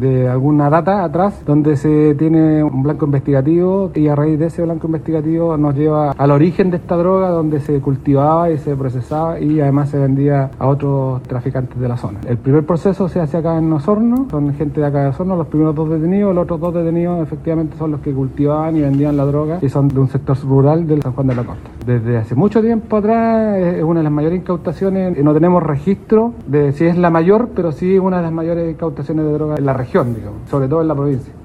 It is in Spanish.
de alguna data atrás donde se tiene un blanco investigativo y a raíz de ese blanco investigativo nos lleva al origen de esta droga donde se cultivaba y se procesaba y además se vendía a otros traficantes de la zona. El primer proceso se hace acá en Osorno, son gente de acá de Osorno, los primeros dos detenidos, los otros dos detenidos efectivamente son los que cultivaban y vendían la droga y son de un sector rural del San Juan de la Costa. Desde hace mucho tiempo atrás es una de las mayores incautaciones, no tenemos registro de si es la mayor, pero sí una de las mayores incautaciones de droga en la sobre todo en la provincia.